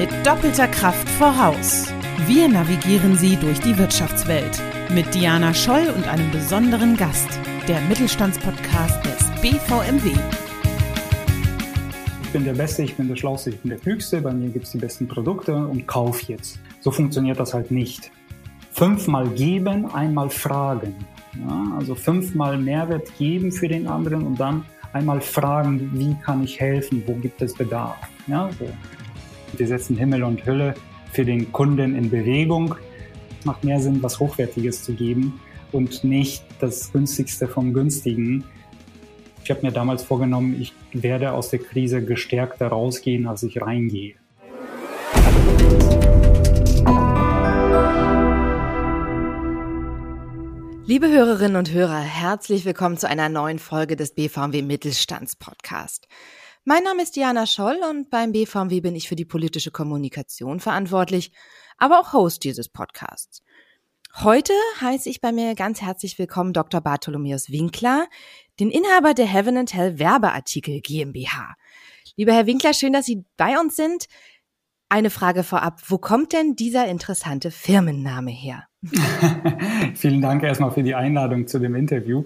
mit doppelter Kraft voraus. Wir navigieren Sie durch die Wirtschaftswelt mit Diana Scholl und einem besonderen Gast, der Mittelstandspodcast des BVMW. Ich bin der Beste, ich bin der Schlauste, ich bin der Klügste, bei mir gibt es die besten Produkte und kauf jetzt. So funktioniert das halt nicht. Fünfmal geben, einmal fragen. Ja, also fünfmal Mehrwert geben für den anderen und dann einmal fragen, wie kann ich helfen, wo gibt es Bedarf. Ja, so. Wir setzen Himmel und Hölle für den Kunden in Bewegung. Macht mehr Sinn, was Hochwertiges zu geben und nicht das Günstigste vom Günstigen. Ich habe mir damals vorgenommen, ich werde aus der Krise gestärkter rausgehen, als ich reingehe. Liebe Hörerinnen und Hörer, herzlich willkommen zu einer neuen Folge des BVMW Mittelstandspodcast. Mein Name ist Diana Scholl und beim BVMW bin ich für die politische Kommunikation verantwortlich, aber auch Host dieses Podcasts. Heute heiße ich bei mir ganz herzlich willkommen Dr. Bartholomäus Winkler, den Inhaber der Heaven and Hell Werbeartikel GmbH. Lieber Herr Winkler, schön, dass Sie bei uns sind. Eine Frage vorab. Wo kommt denn dieser interessante Firmenname her? Vielen Dank erstmal für die Einladung zu dem Interview.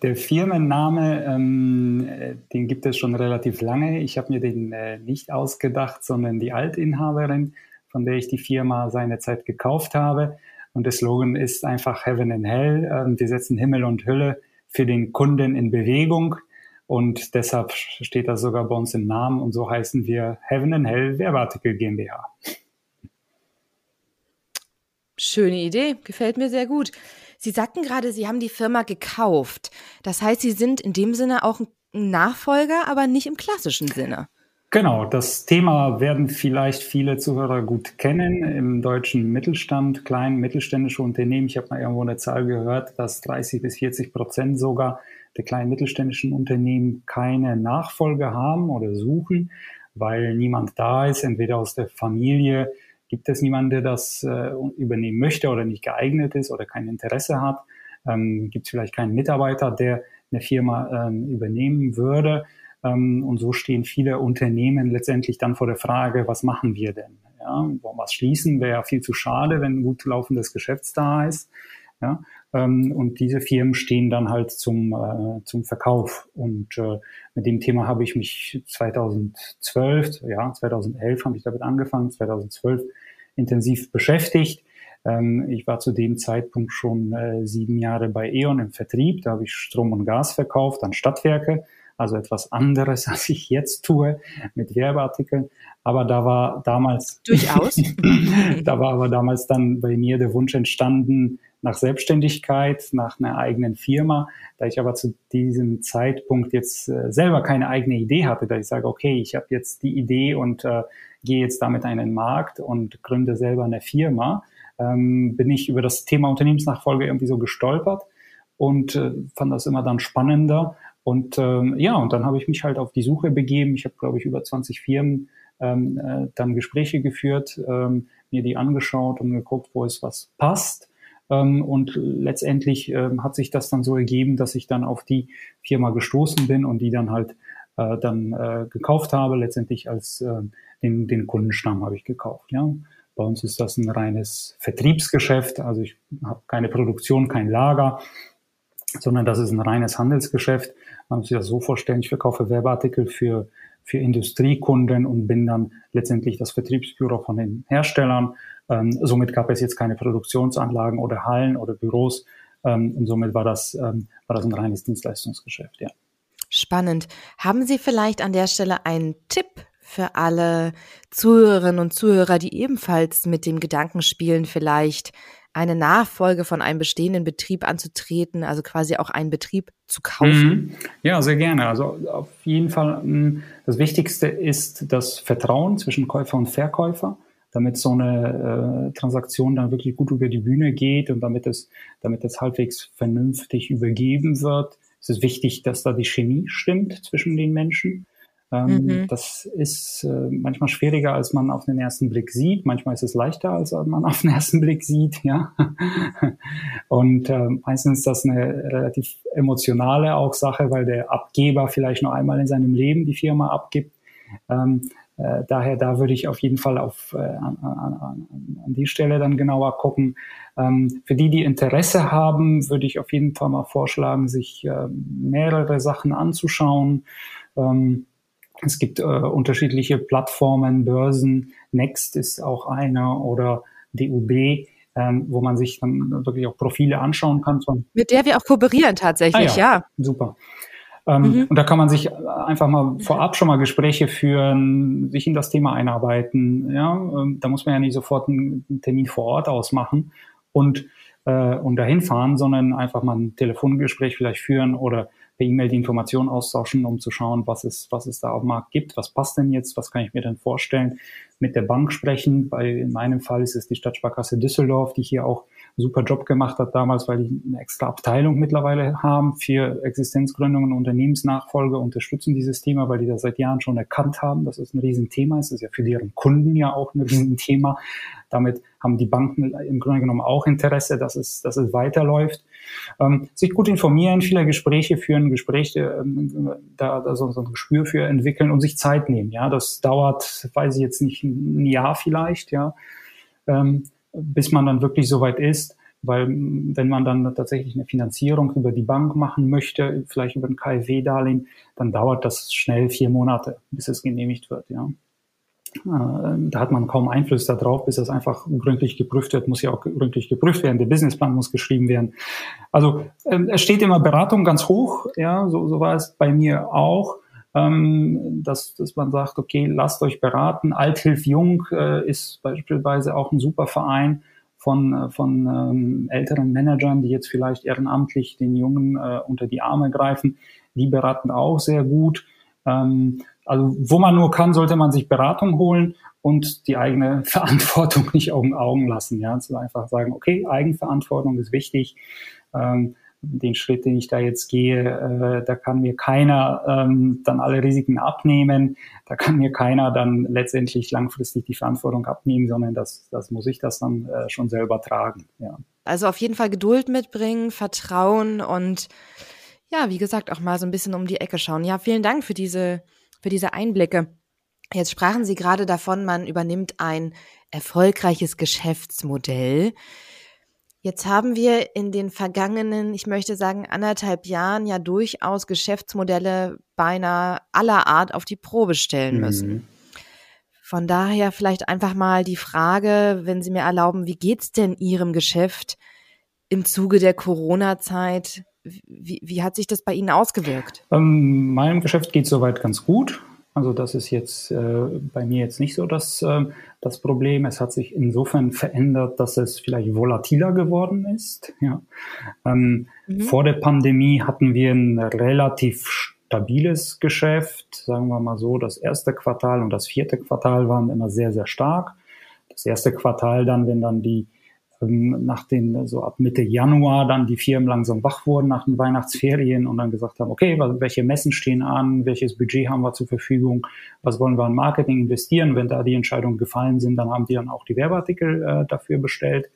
Der Firmenname, ähm, den gibt es schon relativ lange. Ich habe mir den äh, nicht ausgedacht, sondern die Altinhaberin, von der ich die Firma seinerzeit gekauft habe. Und der Slogan ist einfach Heaven and Hell. Ähm, wir setzen Himmel und Hölle für den Kunden in Bewegung. Und deshalb steht das sogar bei uns im Namen und so heißen wir Heaven and Hell Werbeartikel GmbH. Schöne Idee, gefällt mir sehr gut. Sie sagten gerade, Sie haben die Firma gekauft. Das heißt, Sie sind in dem Sinne auch ein Nachfolger, aber nicht im klassischen Sinne. Genau, das Thema werden vielleicht viele Zuhörer gut kennen. Im deutschen Mittelstand, kleinen mittelständische Unternehmen, ich habe mal irgendwo eine Zahl gehört, dass 30 bis 40 Prozent sogar der kleinen mittelständischen Unternehmen keine Nachfolge haben oder suchen, weil niemand da ist, entweder aus der Familie gibt es niemanden, der das äh, übernehmen möchte oder nicht geeignet ist oder kein Interesse hat. Ähm, gibt es vielleicht keinen Mitarbeiter, der eine Firma ähm, übernehmen würde. Ähm, und so stehen viele Unternehmen letztendlich dann vor der Frage, was machen wir denn? Ja, was schließen wäre ja viel zu schade, wenn ein gut laufendes Geschäft da ist. Ja, und diese Firmen stehen dann halt zum, äh, zum Verkauf. Und äh, mit dem Thema habe ich mich 2012, ja, 2011 habe ich damit angefangen, 2012 intensiv beschäftigt. Ähm, ich war zu dem Zeitpunkt schon äh, sieben Jahre bei E.ON im Vertrieb. Da habe ich Strom und Gas verkauft an Stadtwerke also etwas anderes, als ich jetzt tue mit Werbeartikeln. Aber da war damals durchaus. da war aber damals dann bei mir der Wunsch entstanden nach Selbstständigkeit, nach einer eigenen Firma. Da ich aber zu diesem Zeitpunkt jetzt äh, selber keine eigene Idee hatte, da ich sage, okay, ich habe jetzt die Idee und äh, gehe jetzt damit in den Markt und gründe selber eine Firma, ähm, bin ich über das Thema Unternehmensnachfolge irgendwie so gestolpert und äh, fand das immer dann spannender und ähm, ja, und dann habe ich mich halt auf die Suche begeben. Ich habe, glaube ich, über 20 Firmen ähm, äh, dann Gespräche geführt, ähm, mir die angeschaut und geguckt, wo es was passt. Ähm, und letztendlich ähm, hat sich das dann so ergeben, dass ich dann auf die Firma gestoßen bin und die dann halt äh, dann äh, gekauft habe. Letztendlich als äh, den, den Kundenstamm habe ich gekauft. Ja. Bei uns ist das ein reines Vertriebsgeschäft. Also ich habe keine Produktion, kein Lager sondern das ist ein reines Handelsgeschäft. Man muss sich das so vorstellen, ich verkaufe Werbeartikel für, für Industriekunden und bin dann letztendlich das Vertriebsbüro von den Herstellern. Ähm, somit gab es jetzt keine Produktionsanlagen oder Hallen oder Büros. Ähm, und somit war das, ähm, war das ein reines Dienstleistungsgeschäft, ja. Spannend. Haben Sie vielleicht an der Stelle einen Tipp für alle Zuhörerinnen und Zuhörer, die ebenfalls mit dem Gedanken spielen, vielleicht eine Nachfolge von einem bestehenden Betrieb anzutreten, also quasi auch einen Betrieb zu kaufen? Mhm. Ja, sehr gerne. Also auf jeden Fall, hm, das Wichtigste ist das Vertrauen zwischen Käufer und Verkäufer, damit so eine äh, Transaktion dann wirklich gut über die Bühne geht und damit es, damit es halbwegs vernünftig übergeben wird. Es ist wichtig, dass da die Chemie stimmt zwischen den Menschen. Ähm, mhm. Das ist äh, manchmal schwieriger, als man auf den ersten Blick sieht. Manchmal ist es leichter, als man auf den ersten Blick sieht, ja. Und äh, meistens ist das eine relativ emotionale auch Sache, weil der Abgeber vielleicht nur einmal in seinem Leben die Firma abgibt. Ähm, äh, daher, da würde ich auf jeden Fall auf, äh, an, an, an die Stelle dann genauer gucken. Ähm, für die, die Interesse haben, würde ich auf jeden Fall mal vorschlagen, sich äh, mehrere Sachen anzuschauen. Ähm, es gibt äh, unterschiedliche Plattformen, Börsen. Next ist auch eine oder DUB. Ähm, wo man sich dann wirklich auch Profile anschauen kann. Mit der wir auch kooperieren tatsächlich, ah, ja, ja. Super. Ähm, mhm. Und da kann man sich einfach mal vorab schon mal Gespräche führen, sich in das Thema einarbeiten. Ja, ähm, da muss man ja nicht sofort einen Termin vor Ort ausmachen und äh, und dahin fahren, sondern einfach mal ein Telefongespräch vielleicht führen oder per E-Mail die Informationen austauschen, um zu schauen, was es, was es da auf dem Markt gibt, was passt denn jetzt, was kann ich mir denn vorstellen, mit der Bank sprechen. Bei, in meinem Fall ist es die Stadtsparkasse Düsseldorf, die hier auch super Job gemacht hat damals, weil die eine extra Abteilung mittlerweile haben für Existenzgründungen Unternehmensnachfolge, unterstützen dieses Thema, weil die das seit Jahren schon erkannt haben, dass es ein Riesenthema ist. Das ist ja für deren Kunden ja auch ein Riesenthema. Damit haben die Banken im Grunde genommen auch Interesse, dass es, dass es weiterläuft. Ähm, sich gut informieren, viele Gespräche führen, Gespräche, ähm, da, da so, so ein Gespür für entwickeln und sich Zeit nehmen. Ja, das dauert, weiß ich jetzt nicht, ein Jahr vielleicht, ja. Ähm, bis man dann wirklich so weit ist. Weil wenn man dann tatsächlich eine Finanzierung über die Bank machen möchte, vielleicht über ein KfW-Darlehen, dann dauert das schnell vier Monate, bis es genehmigt wird. Ja. Äh, da hat man kaum Einfluss darauf, bis das einfach gründlich geprüft wird, muss ja auch gründlich geprüft werden, der Businessplan muss geschrieben werden. Also ähm, es steht immer Beratung ganz hoch, ja, so, so war es bei mir auch ähm, dass, dass man sagt, okay, lasst euch beraten. Althilf Jung äh, ist beispielsweise auch ein super Verein von, äh, von ähm, älteren Managern, die jetzt vielleicht ehrenamtlich den Jungen äh, unter die Arme greifen. Die beraten auch sehr gut. Ähm, also wo man nur kann, sollte man sich Beratung holen und die eigene Verantwortung nicht Augen Augen lassen. Ja, zu einfach sagen, okay, Eigenverantwortung ist wichtig. Ähm, den Schritt, den ich da jetzt gehe, äh, da kann mir keiner ähm, dann alle Risiken abnehmen, da kann mir keiner dann letztendlich langfristig die Verantwortung abnehmen, sondern das, das muss ich das dann äh, schon selber tragen. Ja. Also auf jeden Fall Geduld mitbringen, Vertrauen und ja, wie gesagt, auch mal so ein bisschen um die Ecke schauen. Ja, vielen Dank für diese, für diese Einblicke. Jetzt sprachen Sie gerade davon, man übernimmt ein erfolgreiches Geschäftsmodell. Jetzt haben wir in den vergangenen, ich möchte sagen, anderthalb Jahren ja durchaus Geschäftsmodelle beinahe aller Art auf die Probe stellen müssen. Mhm. Von daher vielleicht einfach mal die Frage, wenn Sie mir erlauben, wie geht's denn Ihrem Geschäft im Zuge der Corona-Zeit? Wie, wie hat sich das bei Ihnen ausgewirkt? Ähm, meinem Geschäft geht soweit ganz gut. Also das ist jetzt äh, bei mir jetzt nicht so das, äh, das Problem. Es hat sich insofern verändert, dass es vielleicht volatiler geworden ist. Ja. Ähm, mhm. Vor der Pandemie hatten wir ein relativ stabiles Geschäft, sagen wir mal so. Das erste Quartal und das vierte Quartal waren immer sehr, sehr stark. Das erste Quartal dann, wenn dann die ähm, nach den, so ab Mitte Januar dann die Firmen langsam wach wurden nach den Weihnachtsferien und dann gesagt haben, okay, welche Messen stehen an, welches Budget haben wir zur Verfügung, was wollen wir in Marketing investieren. Wenn da die Entscheidungen gefallen sind, dann haben die dann auch die Werbeartikel äh, dafür bestellt.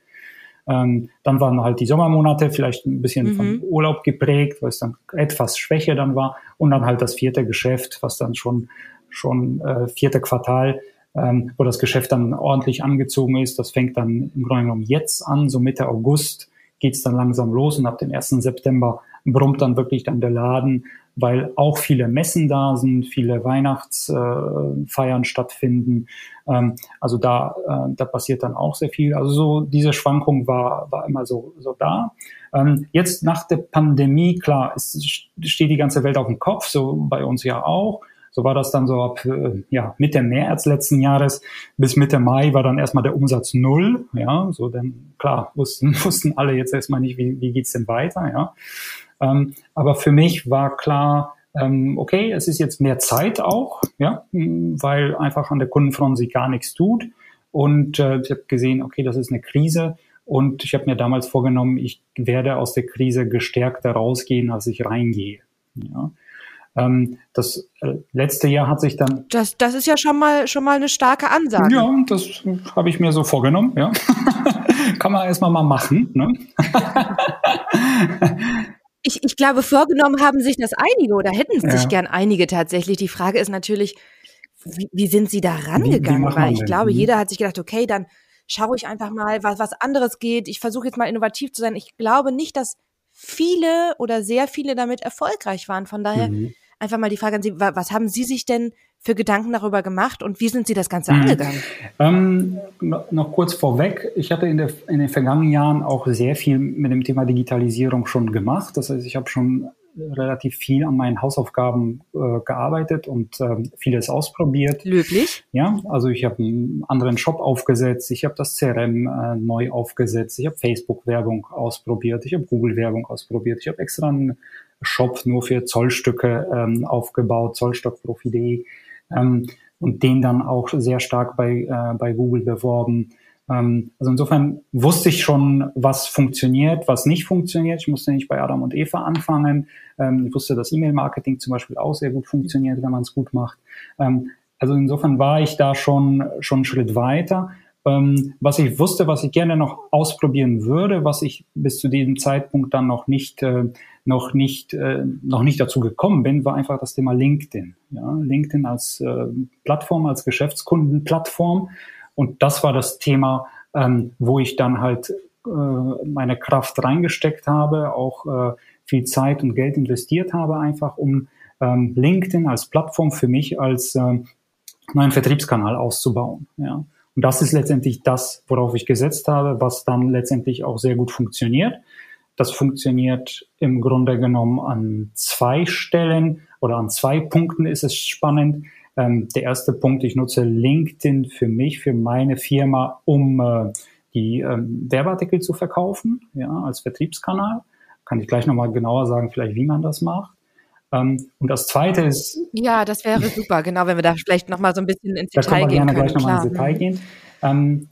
Ähm, dann waren halt die Sommermonate vielleicht ein bisschen mhm. von Urlaub geprägt, weil es dann etwas schwächer dann war. Und dann halt das vierte Geschäft, was dann schon, schon äh, vierte Quartal ähm, wo das Geschäft dann ordentlich angezogen ist. Das fängt dann im Grunde genommen jetzt an, so Mitte August geht's dann langsam los und ab dem 1. September brummt dann wirklich dann der Laden, weil auch viele Messen da sind, viele Weihnachtsfeiern äh, stattfinden. Ähm, also da, äh, da passiert dann auch sehr viel. Also so diese Schwankung war, war immer so, so da. Ähm, jetzt nach der Pandemie, klar, es steht die ganze Welt auf dem Kopf, so bei uns ja auch. So war das dann so ab äh, ja, Mitte März letzten Jahres bis Mitte Mai war dann erstmal der Umsatz null. Ja, so denn klar wussten, wussten alle jetzt erstmal nicht, wie, wie geht's denn weiter. Ja, ähm, aber für mich war klar, ähm, okay, es ist jetzt mehr Zeit auch, ja, weil einfach an der Kundenfront sich gar nichts tut. Und äh, ich habe gesehen, okay, das ist eine Krise. Und ich habe mir damals vorgenommen, ich werde aus der Krise gestärkter rausgehen, als ich reingehe. Ja. Ähm, das äh, letzte Jahr hat sich dann. Das, das ist ja schon mal, schon mal eine starke Ansage. Ja, das habe ich mir so vorgenommen, ja. Kann man erstmal mal machen. Ne? ich, ich glaube, vorgenommen haben sich das einige oder hätten es ja. sich gern einige tatsächlich. Die Frage ist natürlich, wie, wie sind Sie da rangegangen? Wie, wie Weil ich glaube, mhm. jeder hat sich gedacht, okay, dann schaue ich einfach mal, was, was anderes geht. Ich versuche jetzt mal innovativ zu sein. Ich glaube nicht, dass viele oder sehr viele damit erfolgreich waren. Von daher mhm. Einfach mal die Frage an Sie, was haben Sie sich denn für Gedanken darüber gemacht und wie sind Sie das Ganze mhm. angegangen? Ähm, noch kurz vorweg, ich hatte in, der, in den vergangenen Jahren auch sehr viel mit dem Thema Digitalisierung schon gemacht. Das heißt, ich habe schon relativ viel an meinen Hausaufgaben äh, gearbeitet und äh, vieles ausprobiert. Löblich. Ja, also ich habe einen anderen Shop aufgesetzt, ich habe das CRM äh, neu aufgesetzt, ich habe Facebook-Werbung ausprobiert, ich habe Google-Werbung ausprobiert, ich habe extra einen Shop nur für Zollstücke ähm, aufgebaut, zollstockprofi.de ähm, und den dann auch sehr stark bei, äh, bei Google beworben. Ähm, also insofern wusste ich schon, was funktioniert, was nicht funktioniert. Ich musste nicht bei Adam und Eva anfangen. Ähm, ich wusste, dass E-Mail-Marketing zum Beispiel auch sehr gut funktioniert, wenn man es gut macht. Ähm, also insofern war ich da schon, schon einen Schritt weiter. Ähm, was ich wusste, was ich gerne noch ausprobieren würde, was ich bis zu diesem Zeitpunkt dann noch nicht, äh, noch nicht, äh, noch nicht dazu gekommen bin, war einfach das Thema LinkedIn. Ja, LinkedIn als äh, Plattform, als Geschäftskundenplattform. Und das war das Thema, ähm, wo ich dann halt äh, meine Kraft reingesteckt habe, auch äh, viel Zeit und Geld investiert habe, einfach um ähm, LinkedIn als Plattform für mich als äh, neuen Vertriebskanal auszubauen. Ja. Und das ist letztendlich das, worauf ich gesetzt habe, was dann letztendlich auch sehr gut funktioniert. Das funktioniert im Grunde genommen an zwei Stellen oder an zwei Punkten ist es spannend. Ähm, der erste Punkt, ich nutze LinkedIn für mich, für meine Firma, um äh, die ähm, Werbeartikel zu verkaufen, ja, als Vertriebskanal. Kann ich gleich nochmal genauer sagen, vielleicht wie man das macht. Ähm, und das zweite ist. Ja, das wäre super, genau, wenn wir da vielleicht nochmal so ein bisschen ins Detail gehen. Da können wir gerne gleich nochmal ins Detail gehen. Ähm,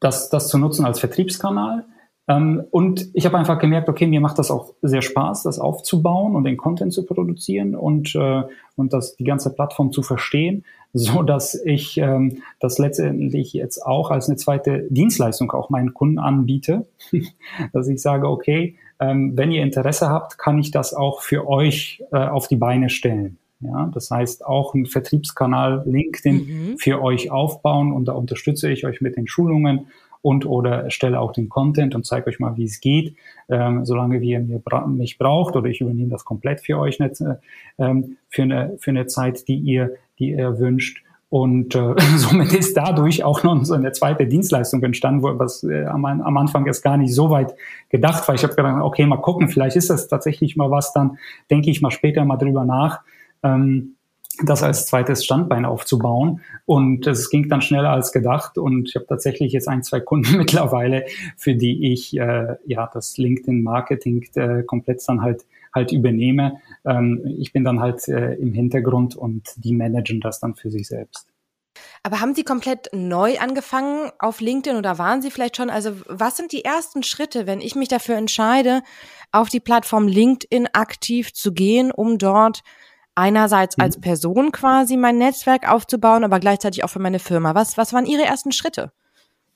das, das zu nutzen als Vertriebskanal. Ähm, und ich habe einfach gemerkt, okay, mir macht das auch sehr Spaß, das aufzubauen und den Content zu produzieren und, äh, und das, die ganze Plattform zu verstehen, so dass ich ähm, das letztendlich jetzt auch als eine zweite Dienstleistung auch meinen Kunden anbiete, dass ich sage, okay, ähm, wenn ihr Interesse habt, kann ich das auch für euch äh, auf die Beine stellen. Ja, das heißt auch einen Vertriebskanal LinkedIn mhm. für euch aufbauen und da unterstütze ich euch mit den Schulungen und oder stelle auch den Content und zeige euch mal, wie es geht, ähm, solange wie ihr mir bra mich braucht oder ich übernehme das komplett für euch nicht, äh, ähm, für, eine, für eine Zeit, die ihr, die ihr wünscht. Und äh, somit ist dadurch auch noch so eine zweite Dienstleistung entstanden, wo, was äh, am, am Anfang erst gar nicht so weit gedacht war. Ich habe gedacht, okay, mal gucken, vielleicht ist das tatsächlich mal was, dann denke ich mal später mal drüber nach. Ähm, das als zweites Standbein aufzubauen. Und es ging dann schneller als gedacht. Und ich habe tatsächlich jetzt ein, zwei Kunden mittlerweile, für die ich äh, ja das LinkedIn-Marketing äh, komplett dann halt halt übernehme. Ähm, ich bin dann halt äh, im Hintergrund und die managen das dann für sich selbst. Aber haben Sie komplett neu angefangen auf LinkedIn oder waren Sie vielleicht schon? Also was sind die ersten Schritte, wenn ich mich dafür entscheide, auf die Plattform LinkedIn aktiv zu gehen, um dort einerseits als mhm. Person quasi mein Netzwerk aufzubauen, aber gleichzeitig auch für meine Firma. Was, was waren Ihre ersten Schritte?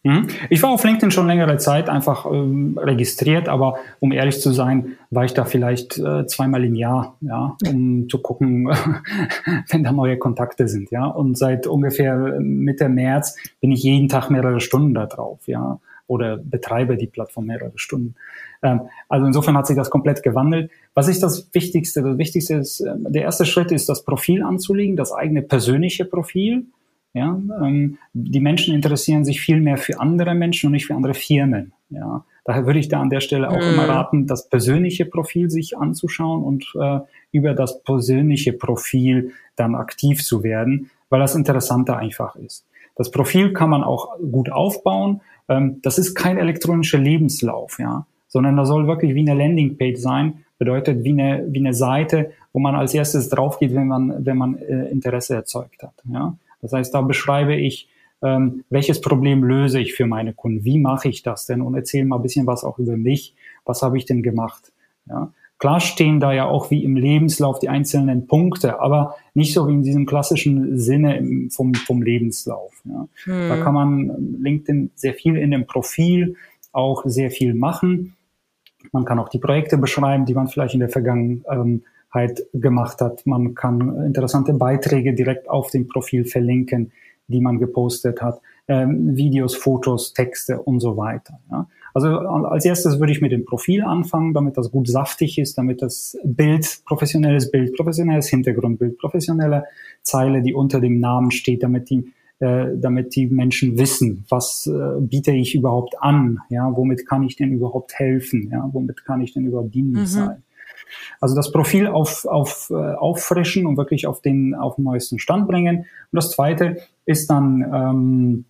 Mhm. Ich war auf LinkedIn schon längere Zeit einfach ähm, registriert, aber um ehrlich zu sein, war ich da vielleicht äh, zweimal im Jahr, ja, um zu gucken, wenn da neue Kontakte sind, ja. Und seit ungefähr Mitte März bin ich jeden Tag mehrere Stunden da drauf, ja, oder betreibe die Plattform mehrere Stunden. Ähm, also insofern hat sich das komplett gewandelt. Was ist das Wichtigste? Das Wichtigste ist, äh, der erste Schritt ist, das Profil anzulegen, das eigene persönliche Profil. Ja, ähm, die Menschen interessieren sich viel mehr für andere Menschen und nicht für andere Firmen. Ja, daher würde ich da an der Stelle auch mhm. immer raten, das persönliche Profil sich anzuschauen und äh, über das persönliche Profil dann aktiv zu werden, weil das interessanter einfach ist. Das Profil kann man auch gut aufbauen. Ähm, das ist kein elektronischer Lebenslauf, ja sondern da soll wirklich wie eine Landingpage sein, bedeutet wie eine, wie eine Seite, wo man als erstes drauf geht, wenn man, wenn man äh, Interesse erzeugt hat. Ja? Das heißt, da beschreibe ich, ähm, welches Problem löse ich für meine Kunden, wie mache ich das denn und erzähle mal ein bisschen was auch über mich, was habe ich denn gemacht. Ja? Klar stehen da ja auch wie im Lebenslauf die einzelnen Punkte, aber nicht so wie in diesem klassischen Sinne vom, vom Lebenslauf. Ja. Hm. Da kann man LinkedIn sehr viel in dem Profil auch sehr viel machen. Man kann auch die Projekte beschreiben, die man vielleicht in der Vergangenheit halt gemacht hat. Man kann interessante Beiträge direkt auf dem Profil verlinken, die man gepostet hat, ähm, Videos, Fotos, Texte und so weiter. Ja. Also als erstes würde ich mit dem Profil anfangen, damit das gut saftig ist, damit das Bild, professionelles Bild, professionelles Hintergrundbild, professionelle Zeile, die unter dem Namen steht, damit die äh, damit die Menschen wissen, was äh, biete ich überhaupt an, ja, womit kann ich denn überhaupt helfen, ja, womit kann ich denn überhaupt dienlich mhm. sein. Also das Profil auf, auf, äh, auffrischen und wirklich auf den, auf den neuesten Stand bringen. Und das zweite ist dann, ähm,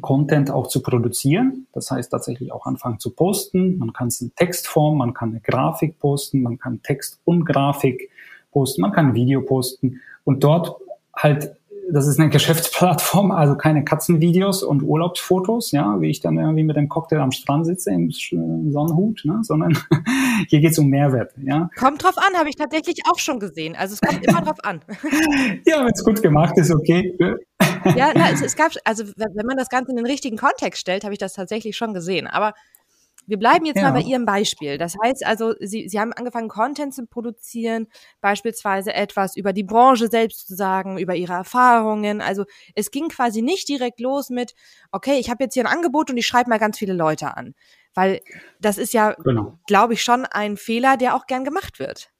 Content auch zu produzieren. Das heißt tatsächlich auch anfangen zu posten. Man kann es in Textform, man kann eine Grafik posten, man kann Text und Grafik posten, man kann Video posten und dort halt das ist eine Geschäftsplattform, also keine Katzenvideos und Urlaubsfotos, ja, wie ich dann irgendwie mit dem Cocktail am Strand sitze im Sonnenhut, ne, sondern hier geht's um Mehrwert, ja. Kommt drauf an, habe ich tatsächlich auch schon gesehen. Also es kommt immer drauf an. ja, wenn es gut gemacht ist, okay. ja, na, es, es gab, also wenn man das Ganze in den richtigen Kontext stellt, habe ich das tatsächlich schon gesehen. Aber wir bleiben jetzt ja. mal bei Ihrem Beispiel. Das heißt also, Sie, Sie haben angefangen, Content zu produzieren, beispielsweise etwas über die Branche selbst zu sagen, über Ihre Erfahrungen. Also es ging quasi nicht direkt los mit, okay, ich habe jetzt hier ein Angebot und ich schreibe mal ganz viele Leute an. Weil das ist ja, genau. glaube ich, schon ein Fehler, der auch gern gemacht wird.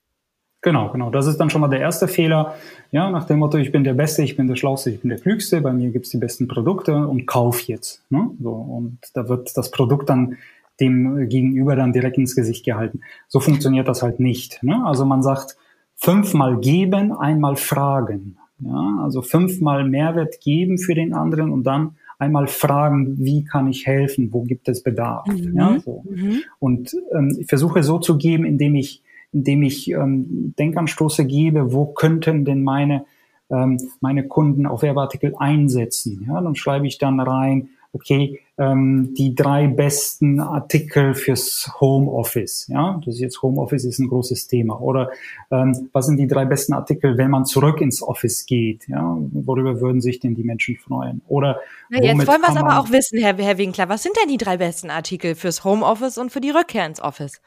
Genau, genau. Das ist dann schon mal der erste Fehler. Ja, nach dem Motto, ich bin der Beste, ich bin der Schlauste, ich bin der Klügste, bei mir gibt's die besten Produkte und kauf jetzt. Ne? So, und da wird das Produkt dann dem Gegenüber dann direkt ins Gesicht gehalten. So funktioniert das halt nicht. Ne? Also man sagt fünfmal geben, einmal fragen. Ja? Also fünfmal Mehrwert geben für den anderen und dann einmal fragen, wie kann ich helfen, wo gibt es Bedarf. Mhm. Ja, so. Mhm. Und ähm, ich versuche so zu geben, indem ich, indem ich ähm, Denkanstoße gebe, wo könnten denn meine, ähm, meine Kunden auf Werbeartikel einsetzen. Ja, dann schreibe ich dann rein, okay, ähm, die drei besten Artikel fürs Homeoffice. Ja, das ist jetzt Homeoffice ist ein großes Thema. Oder ähm, was sind die drei besten Artikel, wenn man zurück ins Office geht? Ja, worüber würden sich denn die Menschen freuen? Oder Na, jetzt wollen wir es aber auch wissen, Herr, Herr Winkler. Was sind denn die drei besten Artikel fürs Homeoffice und für die Rückkehr ins Office?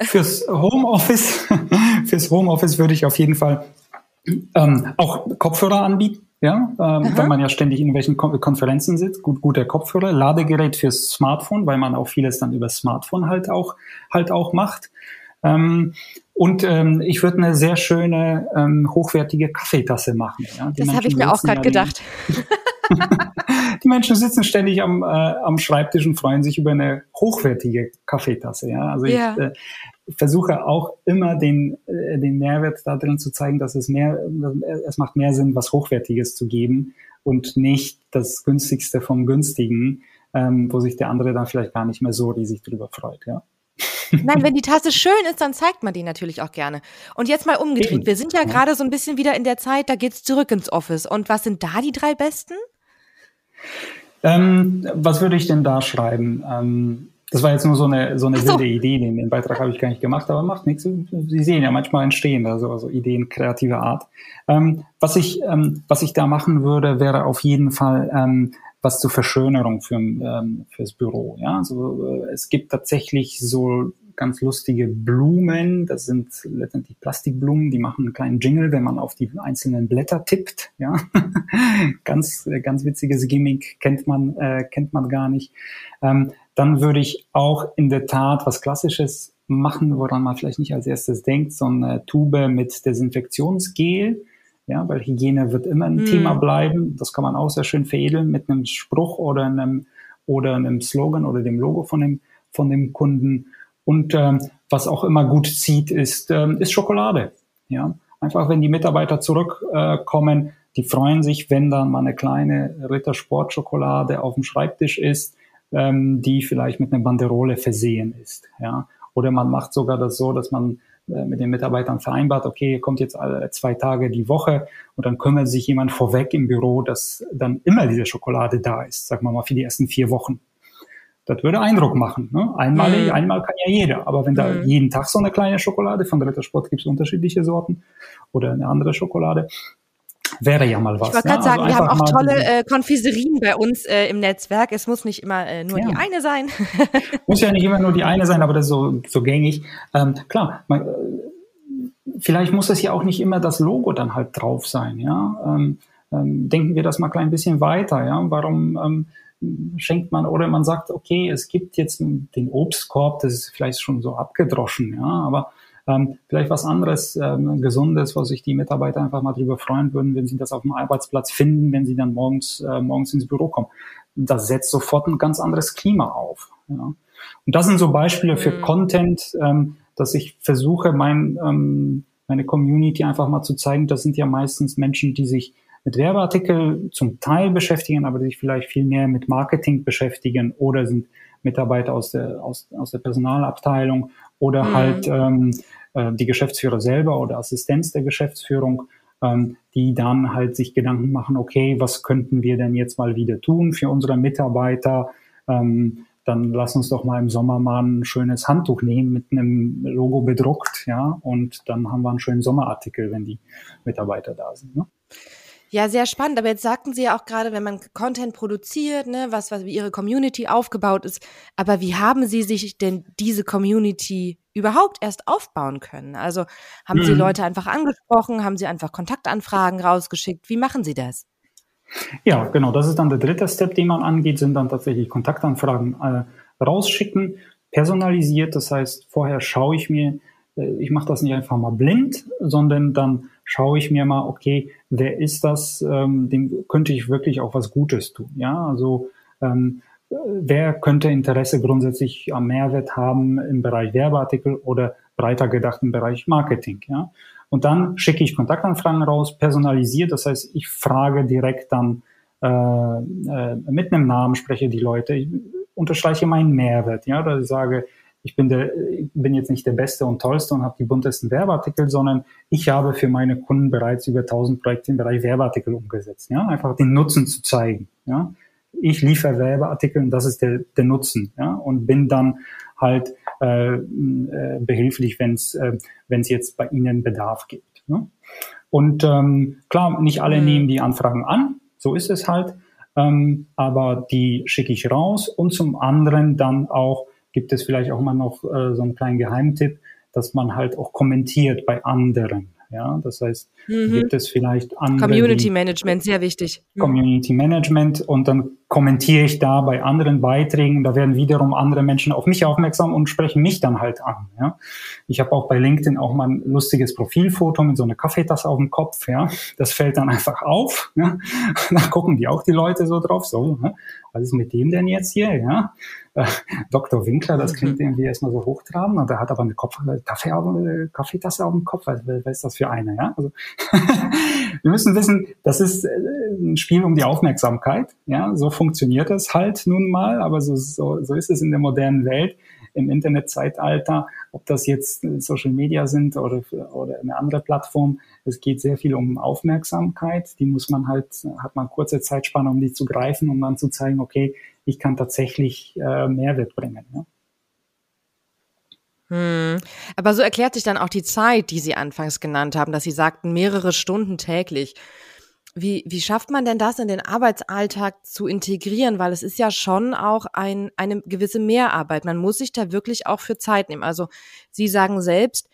Fürs Homeoffice, fürs Homeoffice würde ich auf jeden Fall ähm, auch Kopfhörer anbieten. Ja, ähm, wenn man ja ständig in Kon Konferenzen sitzt, gut, guter Kopfhörer, Ladegerät fürs Smartphone, weil man auch vieles dann über Smartphone halt auch halt auch macht. Ähm, und ähm, ich würde eine sehr schöne ähm, hochwertige Kaffeetasse machen. Ja? das habe ich mir auch gerade gedacht. die Menschen sitzen ständig am, äh, am Schreibtisch und freuen sich über eine hochwertige Kaffeetasse. Ja? Also ja. ich äh, versuche auch immer den, äh, den Mehrwert da drin zu zeigen, dass es mehr, es macht mehr Sinn, was Hochwertiges zu geben und nicht das günstigste vom günstigen, ähm, wo sich der andere dann vielleicht gar nicht mehr so riesig drüber freut, ja. Nein, wenn die Tasse schön ist, dann zeigt man die natürlich auch gerne. Und jetzt mal umgedreht. Wir sind ja, ja. gerade so ein bisschen wieder in der Zeit, da geht's zurück ins Office. Und was sind da die drei besten? Ähm, was würde ich denn da schreiben? Ähm, das war jetzt nur so eine, so eine so. wilde Idee, den, den Beitrag habe ich gar nicht gemacht, aber macht nichts. Sie sehen ja manchmal entstehen, also, also Ideen kreativer Art. Ähm, was, ich, ähm, was ich da machen würde, wäre auf jeden Fall ähm, was zur Verschönerung für, ähm, fürs Büro. Ja? Also, äh, es gibt tatsächlich so ganz lustige Blumen. Das sind letztendlich Plastikblumen, die machen einen kleinen Jingle, wenn man auf die einzelnen Blätter tippt. Ja, ganz ganz witziges Gimmick kennt man äh, kennt man gar nicht. Ähm, dann würde ich auch in der Tat was Klassisches machen, woran man vielleicht nicht als erstes denkt, so eine Tube mit Desinfektionsgel. Ja, weil Hygiene wird immer ein mm. Thema bleiben. Das kann man auch sehr schön veredeln mit einem Spruch oder einem oder einem Slogan oder dem Logo von dem von dem Kunden. Und ähm, was auch immer gut zieht, ist, ähm, ist Schokolade. Ja, einfach wenn die Mitarbeiter zurückkommen, äh, die freuen sich, wenn dann mal eine kleine Rittersportschokolade auf dem Schreibtisch ist, ähm, die vielleicht mit einer Banderole versehen ist. Ja, oder man macht sogar das so, dass man äh, mit den Mitarbeitern vereinbart, okay, kommt jetzt alle zwei Tage die Woche und dann kümmert sich jemand vorweg im Büro, dass dann immer diese Schokolade da ist, sagen wir mal für die ersten vier Wochen. Das würde Eindruck machen. Ne? Einmal, mhm. einmal kann ja jeder. Aber wenn da mhm. jeden Tag so eine kleine Schokolade, von Dritter Sport gibt es unterschiedliche Sorten oder eine andere Schokolade, wäre ja mal was. Ich wollte gerade ja? sagen, also wir haben auch tolle äh, Konfiserien bei uns äh, im Netzwerk. Es muss nicht immer äh, nur ja. die eine sein. muss ja nicht immer nur die eine sein, aber das ist so, so gängig. Ähm, klar, man, vielleicht muss es ja auch nicht immer das Logo dann halt drauf sein, ja. Ähm, ähm, denken wir das mal klein bisschen weiter, ja. Warum ähm, schenkt man oder man sagt, okay, es gibt jetzt den Obstkorb, das ist vielleicht schon so abgedroschen, ja, aber ähm, vielleicht was anderes, ähm, Gesundes, wo sich die Mitarbeiter einfach mal drüber freuen würden, wenn sie das auf dem Arbeitsplatz finden, wenn sie dann morgens, äh, morgens ins Büro kommen. Das setzt sofort ein ganz anderes Klima auf. Ja. Und das sind so Beispiele für mhm. Content, ähm, dass ich versuche, mein, ähm, meine Community einfach mal zu zeigen, das sind ja meistens Menschen, die sich mit Werbeartikel zum Teil beschäftigen, aber sich vielleicht viel mehr mit Marketing beschäftigen oder sind Mitarbeiter aus der, aus, aus der Personalabteilung oder mhm. halt ähm, äh, die Geschäftsführer selber oder Assistenz der Geschäftsführung, ähm, die dann halt sich Gedanken machen, okay, was könnten wir denn jetzt mal wieder tun für unsere Mitarbeiter? Ähm, dann lass uns doch mal im Sommer mal ein schönes Handtuch nehmen mit einem Logo bedruckt, ja, und dann haben wir einen schönen Sommerartikel, wenn die Mitarbeiter da sind. Ne? Ja, sehr spannend. Aber jetzt sagten Sie ja auch gerade, wenn man Content produziert, ne, was, was wie Ihre Community aufgebaut ist. Aber wie haben Sie sich denn diese Community überhaupt erst aufbauen können? Also haben mhm. Sie Leute einfach angesprochen? Haben Sie einfach Kontaktanfragen rausgeschickt? Wie machen Sie das? Ja, genau. Das ist dann der dritte Step, den man angeht, sind dann tatsächlich Kontaktanfragen äh, rausschicken, personalisiert. Das heißt, vorher schaue ich mir, äh, ich mache das nicht einfach mal blind, sondern dann schaue ich mir mal, okay, wer ist das, ähm, dem könnte ich wirklich auch was Gutes tun. Ja, also ähm, wer könnte Interesse grundsätzlich am Mehrwert haben im Bereich Werbeartikel oder breiter gedacht im Bereich Marketing. Ja? Und dann schicke ich Kontaktanfragen raus, personalisiert, das heißt, ich frage direkt dann äh, äh, mit einem Namen, spreche die Leute, ich unterstreiche meinen Mehrwert, ja, dass ich sage, ich bin, der, bin jetzt nicht der Beste und Tollste und habe die buntesten Werbeartikel, sondern ich habe für meine Kunden bereits über 1000 Projekte im Bereich Werbeartikel umgesetzt. Ja? Einfach den Nutzen zu zeigen. Ja? Ich liefere Werbeartikel und das ist der, der Nutzen. Ja? Und bin dann halt äh, äh, behilflich, wenn es äh, wenn's jetzt bei Ihnen Bedarf gibt. Ne? Und ähm, klar, nicht alle mhm. nehmen die Anfragen an, so ist es halt, ähm, aber die schicke ich raus und zum anderen dann auch gibt es vielleicht auch mal noch äh, so einen kleinen Geheimtipp, dass man halt auch kommentiert bei anderen. Ja, das heißt, mhm. gibt es vielleicht andere. Community Management, sehr wichtig. Mhm. Community Management und dann kommentiere ich da bei anderen Beiträgen. Da werden wiederum andere Menschen auf mich aufmerksam und sprechen mich dann halt an. Ja, ich habe auch bei LinkedIn auch mal ein lustiges Profilfoto mit so einer Kaffeetasse auf dem Kopf. Ja, das fällt dann einfach auf. Ja, da gucken die auch die Leute so drauf. So, ne? was ist mit dem denn jetzt hier? Ja, äh, Dr. Winkler, das klingt mhm. irgendwie erstmal so hochtrabend und der hat aber eine Kopf Kaffee auf, äh, Kaffeetasse auf dem Kopf. Was, was ist das für eine? Ja, also wir müssen wissen, das ist äh, ein Spiel um die Aufmerksamkeit. Ja, so funktioniert es halt nun mal, aber so, so, so ist es in der modernen Welt im Internetzeitalter, ob das jetzt Social Media sind oder, oder eine andere Plattform. Es geht sehr viel um Aufmerksamkeit. Die muss man halt, hat man kurze Zeitspanne, um die zu greifen, um dann zu zeigen, okay, ich kann tatsächlich äh, Mehrwert bringen. Ja. Hm. Aber so erklärt sich dann auch die Zeit, die Sie anfangs genannt haben, dass Sie sagten, mehrere Stunden täglich. Wie, wie schafft man denn das in den Arbeitsalltag zu integrieren? Weil es ist ja schon auch ein, eine gewisse Mehrarbeit. Man muss sich da wirklich auch für Zeit nehmen. Also Sie sagen selbst,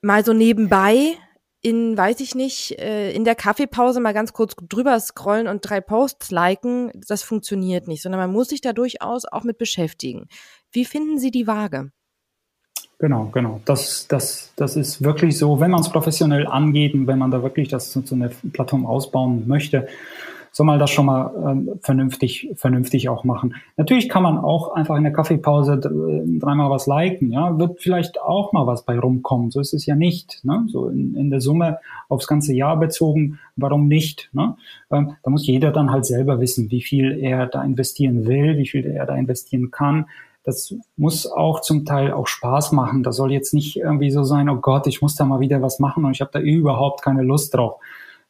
mal so nebenbei in, weiß ich nicht, äh, in der Kaffeepause mal ganz kurz drüber scrollen und drei Posts liken, das funktioniert nicht, sondern man muss sich da durchaus auch mit beschäftigen. Wie finden Sie die Waage? Genau, genau. Das, das, das ist wirklich so, wenn man es professionell angeht und wenn man da wirklich das zu, zu einer Plattform ausbauen möchte, soll man das schon mal ähm, vernünftig, vernünftig auch machen. Natürlich kann man auch einfach in der Kaffeepause äh, dreimal was liken, ja, wird vielleicht auch mal was bei rumkommen. So ist es ja nicht. Ne? So in, in der Summe aufs ganze Jahr bezogen, warum nicht? Ne? Ähm, da muss jeder dann halt selber wissen, wie viel er da investieren will, wie viel er da investieren kann. Das muss auch zum Teil auch Spaß machen. Das soll jetzt nicht irgendwie so sein, oh Gott, ich muss da mal wieder was machen und ich habe da überhaupt keine Lust drauf.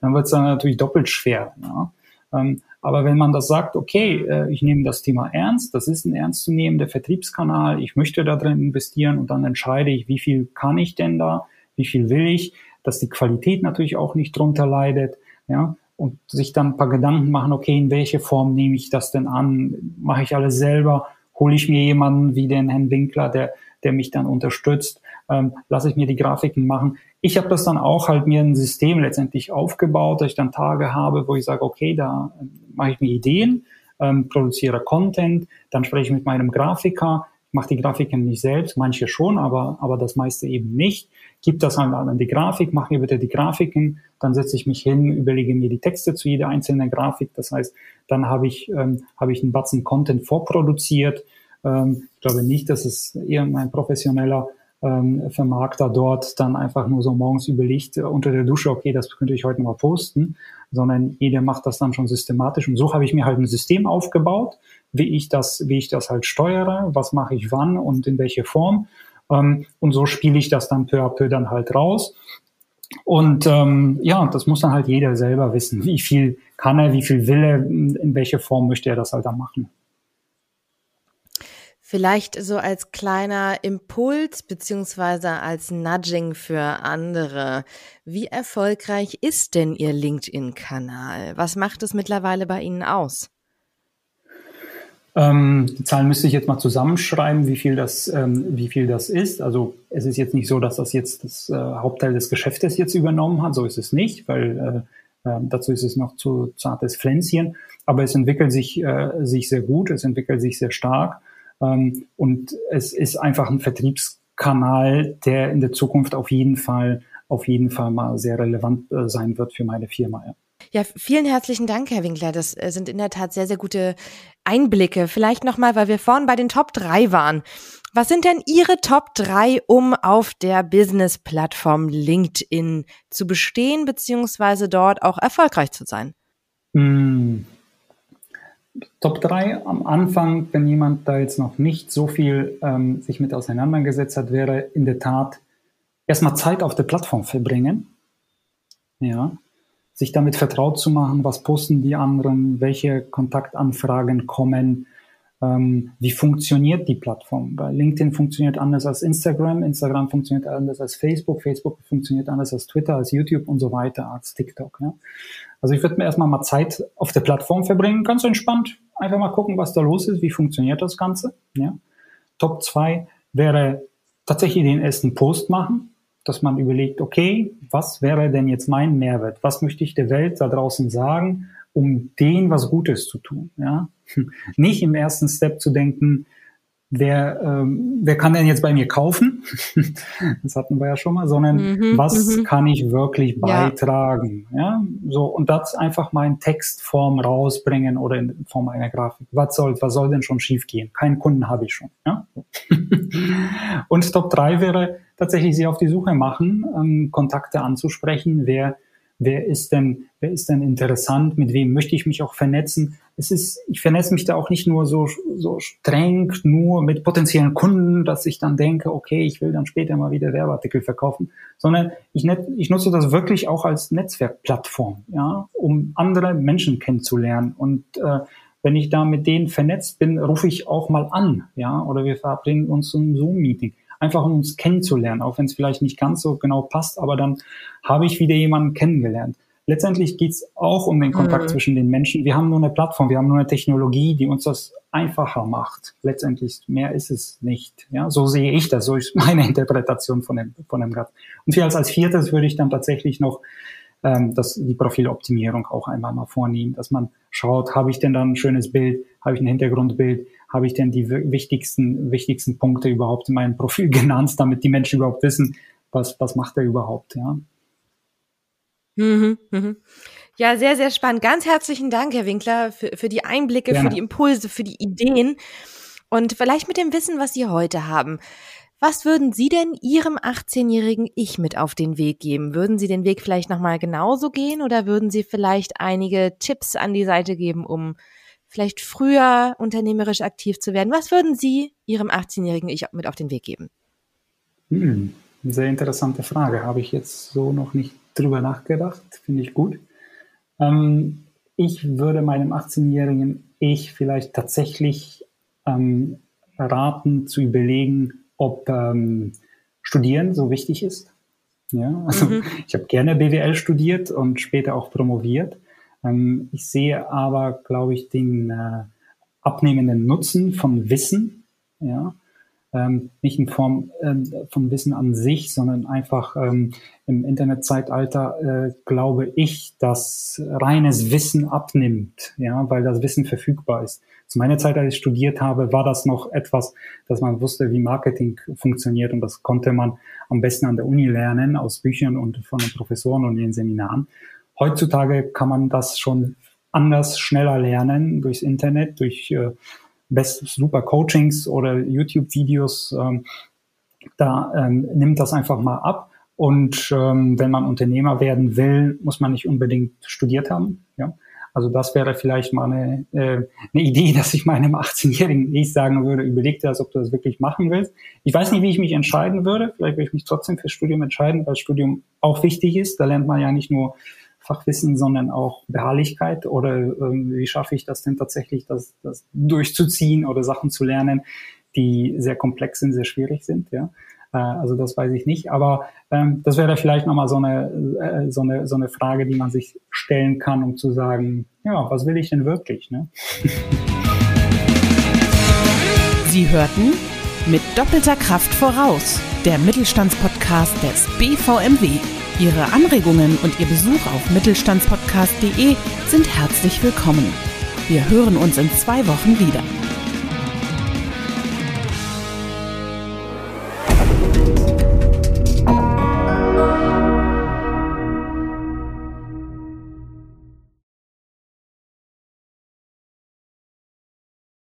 Dann wird es dann natürlich doppelt schwer. Ja? Ähm, aber wenn man das sagt, okay, äh, ich nehme das Thema ernst, das ist ein ernstzunehmender Vertriebskanal, ich möchte da drin investieren und dann entscheide ich, wie viel kann ich denn da, wie viel will ich, dass die Qualität natürlich auch nicht drunter leidet, ja, und sich dann ein paar Gedanken machen, okay, in welche Form nehme ich das denn an? Mache ich alles selber? Hole ich mir jemanden wie den Herrn Winkler, der, der mich dann unterstützt? ähm, lasse ich mir die Grafiken machen. Ich habe das dann auch halt mir ein System letztendlich aufgebaut, dass ich dann Tage habe, wo ich sage, okay, da äh, mache ich mir Ideen, ähm, produziere Content, dann spreche ich mit meinem Grafiker, ich mache die Grafiken nicht selbst, manche schon, aber, aber das meiste eben nicht. Gib das halt an die Grafik, mach mir bitte die Grafiken, dann setze ich mich hin, überlege mir die Texte zu jeder einzelnen Grafik. Das heißt, dann habe ich, ähm, habe ich einen Batzen Content vorproduziert. Ähm, ich glaube nicht, dass es irgendein professioneller ähm, Vermarkter dort dann einfach nur so morgens überlegt äh, unter der Dusche, okay, das könnte ich heute mal posten, sondern jeder macht das dann schon systematisch. Und so habe ich mir halt ein System aufgebaut, wie ich das, wie ich das halt steuere, was mache ich wann und in welche Form. Ähm, und so spiele ich das dann peu à peu dann halt raus. Und ähm, ja, das muss dann halt jeder selber wissen. Wie viel kann er, wie viel will er, in welche Form möchte er das halt dann machen. Vielleicht so als kleiner Impuls beziehungsweise als Nudging für andere. Wie erfolgreich ist denn Ihr LinkedIn-Kanal? Was macht es mittlerweile bei Ihnen aus? Ähm, die Zahlen müsste ich jetzt mal zusammenschreiben, wie viel das, ähm, wie viel das ist. Also es ist jetzt nicht so, dass das jetzt das äh, Hauptteil des Geschäftes jetzt übernommen hat. So ist es nicht, weil äh, äh, dazu ist es noch zu zartes Pflänzchen. Aber es entwickelt sich, äh, sich sehr gut, es entwickelt sich sehr stark. Ähm, und es ist einfach ein Vertriebskanal, der in der Zukunft auf jeden Fall, auf jeden Fall mal sehr relevant äh, sein wird für meine Firma. Ja. Ja, vielen herzlichen Dank, Herr Winkler. Das äh, sind in der Tat sehr, sehr gute Einblicke. Vielleicht nochmal, weil wir vorhin bei den Top 3 waren. Was sind denn Ihre Top 3, um auf der Business-Plattform LinkedIn zu bestehen, beziehungsweise dort auch erfolgreich zu sein? Mm. Top 3 am Anfang, wenn jemand da jetzt noch nicht so viel ähm, sich mit auseinandergesetzt hat, wäre in der Tat erstmal Zeit auf der Plattform verbringen. Ja, sich damit vertraut zu machen, was posten die anderen, welche Kontaktanfragen kommen, ähm, wie funktioniert die Plattform. Weil LinkedIn funktioniert anders als Instagram, Instagram funktioniert anders als Facebook, Facebook funktioniert anders als Twitter, als YouTube und so weiter, als TikTok. Ja. Also ich würde mir erstmal mal Zeit auf der Plattform verbringen, ganz entspannt, einfach mal gucken, was da los ist, wie funktioniert das Ganze. Ja. Top 2 wäre tatsächlich den ersten Post machen, dass man überlegt, okay, was wäre denn jetzt mein Mehrwert? Was möchte ich der Welt da draußen sagen, um denen was Gutes zu tun? Ja? Nicht im ersten Step zu denken, wer, ähm, wer kann denn jetzt bei mir kaufen? das hatten wir ja schon mal, sondern mhm, was mhm. kann ich wirklich beitragen? Ja. ja. so und das einfach mal in Textform rausbringen oder in Form einer Grafik. Was soll, was soll denn schon schiefgehen? Keinen Kunden habe ich schon. Ja? und Top 3 wäre tatsächlich sie auf die Suche machen, ähm, Kontakte anzusprechen, wer wer ist denn, wer ist denn interessant, mit wem möchte ich mich auch vernetzen. Es ist, ich vernetze mich da auch nicht nur so, so streng, nur mit potenziellen Kunden, dass ich dann denke, okay, ich will dann später mal wieder Werbeartikel verkaufen, sondern ich, net, ich nutze das wirklich auch als Netzwerkplattform, ja, um andere Menschen kennenzulernen. Und äh, wenn ich da mit denen vernetzt bin, rufe ich auch mal an, ja, oder wir verabreden uns zum Zoom-Meeting einfach um uns kennenzulernen, auch wenn es vielleicht nicht ganz so genau passt, aber dann habe ich wieder jemanden kennengelernt. Letztendlich geht es auch um den Kontakt mhm. zwischen den Menschen. Wir haben nur eine Plattform, wir haben nur eine Technologie, die uns das einfacher macht. Letztendlich mehr ist es nicht. Ja, so sehe ich das, so ist meine Interpretation von dem von dem Grad. Und vielleicht als viertes würde ich dann tatsächlich noch ähm, das, die Profiloptimierung auch einmal mal vornehmen, dass man schaut, habe ich denn dann ein schönes Bild, habe ich ein Hintergrundbild, habe ich denn die wichtigsten, wichtigsten Punkte überhaupt in meinem Profil genannt, damit die Menschen überhaupt wissen, was, was macht er überhaupt, ja. Mhm, mhm. Ja, sehr, sehr spannend. Ganz herzlichen Dank, Herr Winkler, für, für die Einblicke, Gerne. für die Impulse, für die Ideen und vielleicht mit dem Wissen, was Sie heute haben. Was würden Sie denn Ihrem 18-jährigen Ich mit auf den Weg geben? Würden Sie den Weg vielleicht nochmal genauso gehen oder würden Sie vielleicht einige Tipps an die Seite geben, um vielleicht früher unternehmerisch aktiv zu werden? Was würden Sie Ihrem 18-jährigen Ich mit auf den Weg geben? Hm, sehr interessante Frage. Habe ich jetzt so noch nicht drüber nachgedacht. Finde ich gut. Ähm, ich würde meinem 18-jährigen Ich vielleicht tatsächlich ähm, raten, zu überlegen, ob ähm, Studieren so wichtig ist. Ja, also mhm. ich habe gerne BWL studiert und später auch promoviert. Ähm, ich sehe aber, glaube ich, den äh, abnehmenden Nutzen von Wissen. Ja, ähm, nicht in Form ähm, von Wissen an sich, sondern einfach ähm, im Internetzeitalter äh, glaube ich, dass reines Wissen abnimmt, ja, weil das Wissen verfügbar ist. Zu meiner Zeit, als ich studiert habe, war das noch etwas, dass man wusste, wie Marketing funktioniert und das konnte man am besten an der Uni lernen, aus Büchern und von den Professoren und den Seminaren. Heutzutage kann man das schon anders, schneller lernen durchs Internet, durch äh, best super Coachings oder YouTube-Videos, ähm, da ähm, nimmt das einfach mal ab. Und ähm, wenn man Unternehmer werden will, muss man nicht unbedingt studiert haben. Ja? Also das wäre vielleicht mal eine, äh, eine Idee, dass ich meinem 18-jährigen Ich sagen würde, überleg dir das, ob du das wirklich machen willst. Ich weiß nicht, wie ich mich entscheiden würde. Vielleicht würde ich mich trotzdem fürs Studium entscheiden, weil Studium auch wichtig ist. Da lernt man ja nicht nur Fachwissen, sondern auch Beharrlichkeit oder ähm, wie schaffe ich das denn tatsächlich, das, das durchzuziehen oder Sachen zu lernen, die sehr komplex sind, sehr schwierig sind, ja. Äh, also das weiß ich nicht, aber ähm, das wäre vielleicht nochmal so eine, äh, so, eine, so eine Frage, die man sich stellen kann, um zu sagen, ja, was will ich denn wirklich? Ne? Sie hörten mit doppelter Kraft voraus, der Mittelstandspodcast des BVMW. Ihre Anregungen und Ihr Besuch auf mittelstandspodcast.de sind herzlich willkommen. Wir hören uns in zwei Wochen wieder.